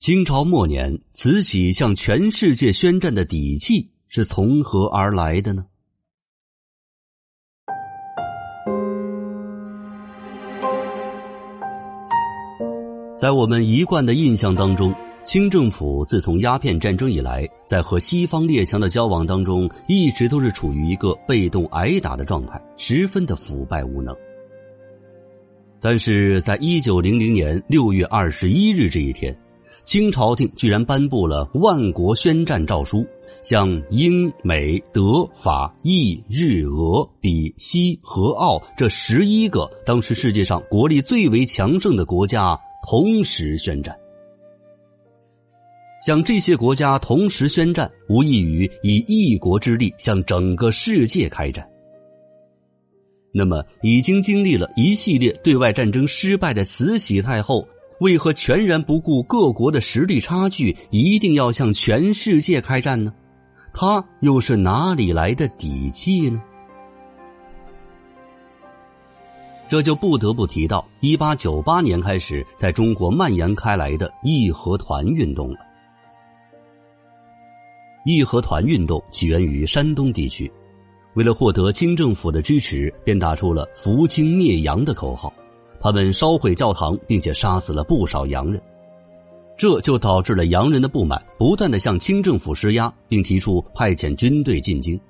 清朝末年，慈禧向全世界宣战的底气是从何而来的呢？在我们一贯的印象当中，清政府自从鸦片战争以来，在和西方列强的交往当中，一直都是处于一个被动挨打的状态，十分的腐败无能。但是在一九零零年六月二十一日这一天。清朝廷居然颁布了万国宣战诏书，向英、美、德、法、意、日、俄、比、西、和、奥这十一个当时世界上国力最为强盛的国家同时宣战。向这些国家同时宣战，无异于以一国之力向整个世界开战。那么，已经经历了一系列对外战争失败的慈禧太后。为何全然不顾各国的实力差距，一定要向全世界开战呢？他又是哪里来的底气呢？这就不得不提到一八九八年开始在中国蔓延开来的义和团运动了。义和团运动起源于山东地区，为了获得清政府的支持，便打出了“扶清灭洋”的口号。他们烧毁教堂，并且杀死了不少洋人，这就导致了洋人的不满，不断的向清政府施压，并提出派遣军队进京。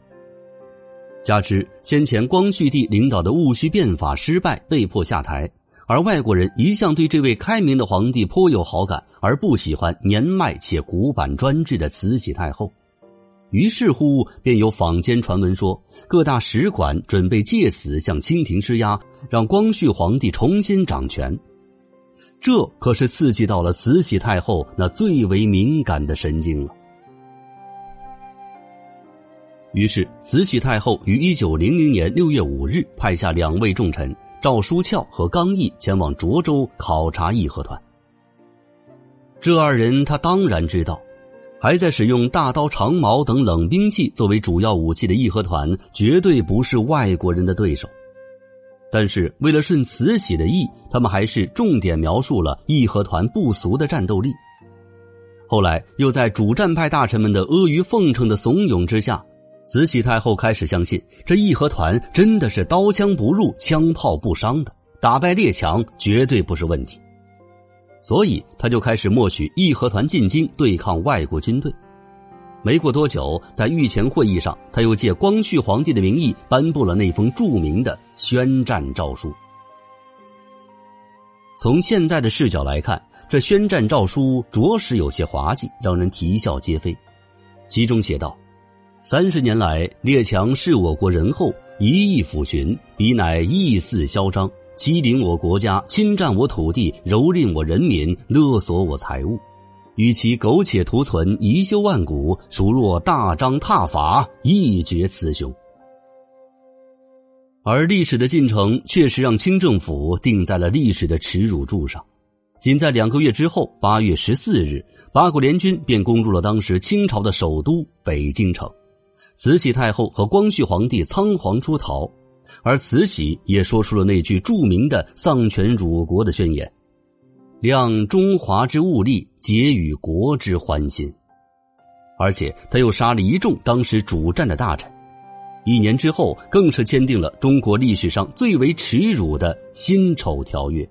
加之先前光绪帝领导的戊戌变法失败，被迫下台，而外国人一向对这位开明的皇帝颇有好感，而不喜欢年迈且古板专制的慈禧太后。于是乎，便有坊间传闻说，各大使馆准备借此向清廷施压，让光绪皇帝重新掌权。这可是刺激到了慈禧太后那最为敏感的神经了。于是，慈禧太后于一九零零年六月五日派下两位重臣赵书翘和刚毅前往涿州考察义和团。这二人，他当然知道。还在使用大刀、长矛等冷兵器作为主要武器的义和团，绝对不是外国人的对手。但是，为了顺慈禧的意，他们还是重点描述了义和团不俗的战斗力。后来，又在主战派大臣们的阿谀奉承的怂恿之下，慈禧太后开始相信这义和团真的是刀枪不入、枪炮不伤的，打败列强绝对不是问题。所以，他就开始默许义和团进京对抗外国军队。没过多久，在御前会议上，他又借光绪皇帝的名义颁布了那封著名的宣战诏书。从现在的视角来看，这宣战诏书着实有些滑稽，让人啼笑皆非。其中写道：“三十年来，列强视我国仁厚，一意抚寻，彼乃意肆嚣张。”欺凌我国家，侵占我土地，蹂躏我人民，勒索我财物，与其苟且图存，遗修万古，孰若大张挞伐，一决雌雄？而历史的进程确实让清政府定在了历史的耻辱柱上。仅在两个月之后，八月十四日，八国联军便攻入了当时清朝的首都北京城，慈禧太后和光绪皇帝仓皇出逃。而慈禧也说出了那句著名的丧权辱国的宣言：“量中华之物力，结与国之欢心。”而且他又杀了一众当时主战的大臣。一年之后，更是签订了中国历史上最为耻辱的辛丑条约，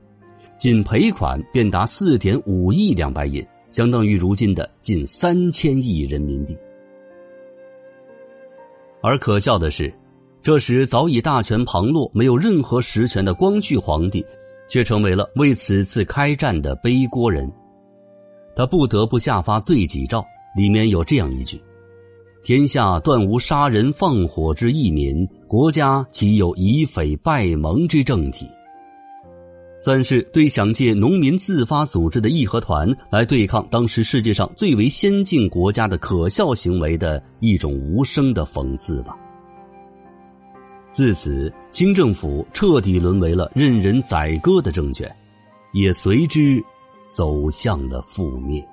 仅赔款便达四点五亿两白银，相当于如今的近三千亿人民币。而可笑的是。这时，早已大权旁落、没有任何实权的光绪皇帝，却成为了为此次开战的背锅人。他不得不下发罪己诏，里面有这样一句：“天下断无杀人放火之义民，国家岂有以匪败盟之政体？”算是对想借农民自发组织的义和团来对抗当时世界上最为先进国家的可笑行为的一种无声的讽刺吧。自此，清政府彻底沦为了任人宰割的政权，也随之走向了覆灭。